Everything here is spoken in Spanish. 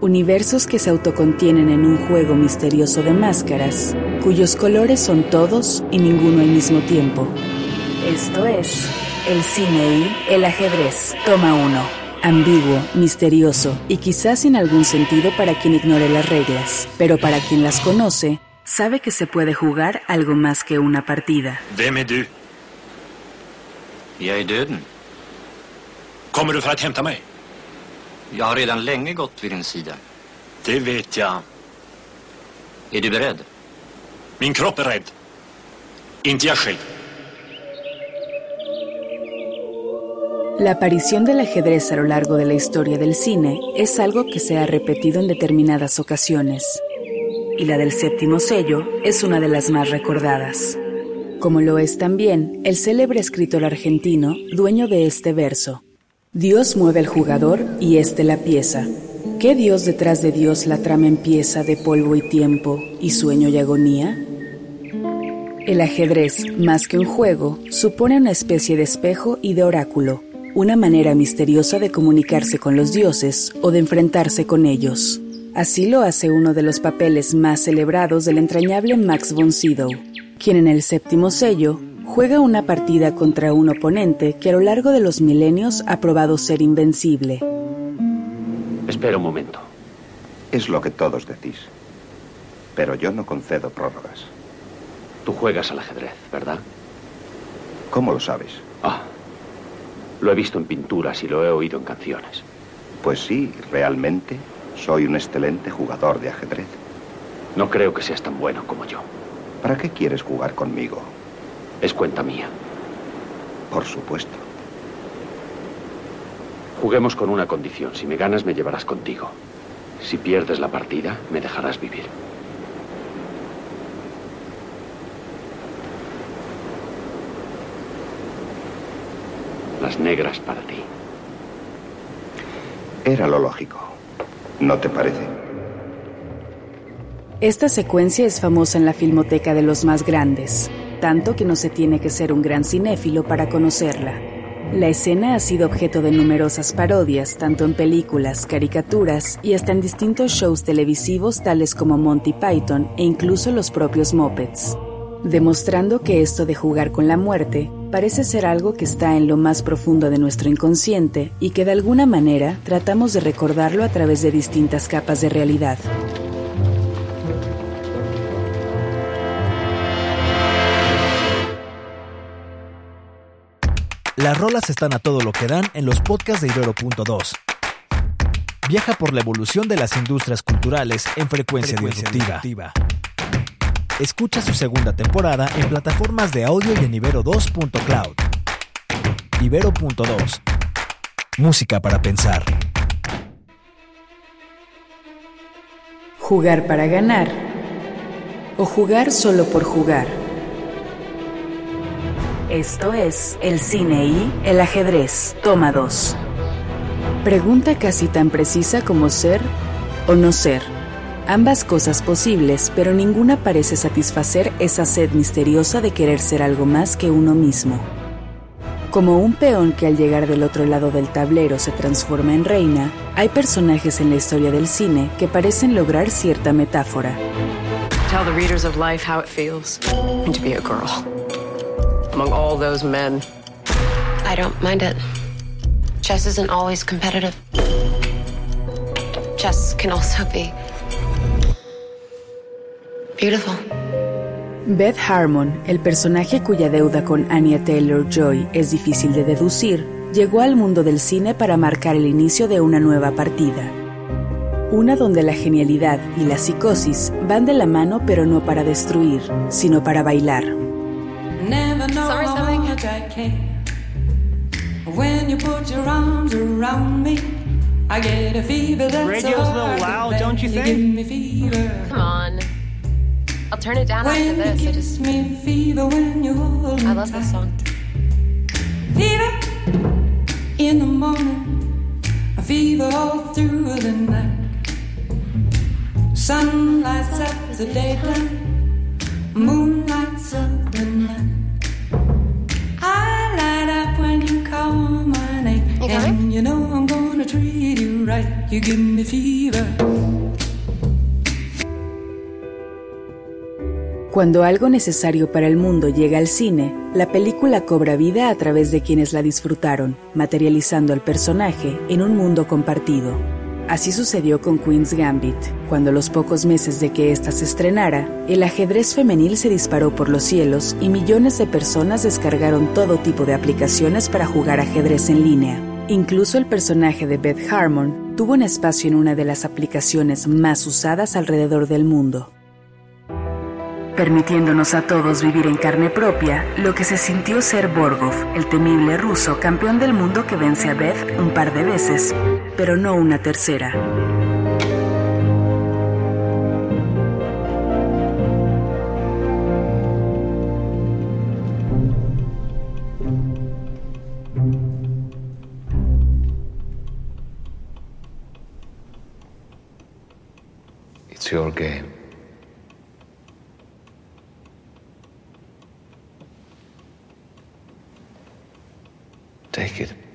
universos que se autocontienen en un juego misterioso de máscaras, cuyos colores son todos y ninguno al mismo tiempo. Esto es el cine y el ajedrez. Toma uno. Ambiguo, misterioso y quizás sin algún sentido para quien ignore las reglas, pero para quien las conoce, sabe que se puede jugar algo más que una partida. Vem är du? Jag är döden. Kommer du för att hämta mig? Jag har redan länge gått vid din sida. Det vet jag. Är du beredd? Min kropp är rädd. Inte jag själv. La aparición del ajedrez a lo largo de la historia del cine es algo que se ha repetido en determinadas ocasiones, y la del séptimo sello es una de las más recordadas. Como lo es también el célebre escritor argentino dueño de este verso. Dios mueve al jugador y éste la pieza. ¿Qué Dios detrás de Dios la trama empieza de polvo y tiempo y sueño y agonía? El ajedrez, más que un juego, supone una especie de espejo y de oráculo, una manera misteriosa de comunicarse con los dioses o de enfrentarse con ellos. Así lo hace uno de los papeles más celebrados del entrañable Max von Sydow, quien en el séptimo sello juega una partida contra un oponente que a lo largo de los milenios ha probado ser invencible. Espera un momento. Es lo que todos decís. Pero yo no concedo prórrogas. Tú juegas al ajedrez, ¿verdad? ¿Cómo lo sabes? Ah, lo he visto en pinturas y lo he oído en canciones. Pues sí, realmente soy un excelente jugador de ajedrez. No creo que seas tan bueno como yo. ¿Para qué quieres jugar conmigo? Es cuenta mía. Por supuesto. Juguemos con una condición. Si me ganas, me llevarás contigo. Si pierdes la partida, me dejarás vivir. Las negras para ti. Era lo lógico. ¿No te parece? Esta secuencia es famosa en la filmoteca de los más grandes, tanto que no se tiene que ser un gran cinéfilo para conocerla. La escena ha sido objeto de numerosas parodias, tanto en películas, caricaturas y hasta en distintos shows televisivos tales como Monty Python e incluso los propios Muppets, demostrando que esto de jugar con la muerte parece ser algo que está en lo más profundo de nuestro inconsciente y que de alguna manera tratamos de recordarlo a través de distintas capas de realidad. Las rolas están a todo lo que dan en los podcasts de Ibero.2. Viaja por la evolución de las industrias culturales en frecuencia, disruptiva. Escucha su segunda temporada en plataformas de audio y en Ibero2.cloud. Ibero.2. Música para pensar. Jugar para ganar o jugar solo por jugar. Esto es el cine y el ajedrez. Toma 2. Pregunta casi tan precisa como ser o no ser. Ambas cosas posibles, pero ninguna parece satisfacer esa sed misteriosa de querer ser algo más que uno mismo. Como un peón que al llegar del otro lado del tablero se transforma en reina, hay personajes en la historia del cine que parecen lograr cierta metáfora. Tell the readers of life how it feels to be a girl among all those men. I don't mind it. Chess isn't always competitive. Chess can also be beautiful. Beth Harmon, el personaje cuya deuda con Anya Taylor Joy es difícil de deducir, llegó al mundo del cine para marcar el inicio de una nueva partida. Una donde la genialidad y la psicosis van de la mano pero no para destruir, sino para bailar. Never know Sorry, how something? much I care. When you put your arms around me, I get a fever that's Radio's so a little loud, don't you You think? give me fever. Come on. I'll turn it down after When you this. I just me, fever when you hold me I love this song. Fever in the morning, a fever all through the night. Sun lights up the daytime, moon lights up the night. Cuando algo necesario para el mundo llega al cine, la película cobra vida a través de quienes la disfrutaron, materializando al personaje en un mundo compartido. Así sucedió con Queen's Gambit. Cuando los pocos meses de que ésta se estrenara, el ajedrez femenil se disparó por los cielos y millones de personas descargaron todo tipo de aplicaciones para jugar ajedrez en línea. Incluso el personaje de Beth Harmon tuvo un espacio en una de las aplicaciones más usadas alrededor del mundo permitiéndonos a todos vivir en carne propia lo que se sintió ser Borgov, el temible ruso campeón del mundo que vence a Beth un par de veces, pero no una tercera. It's your game. Take it.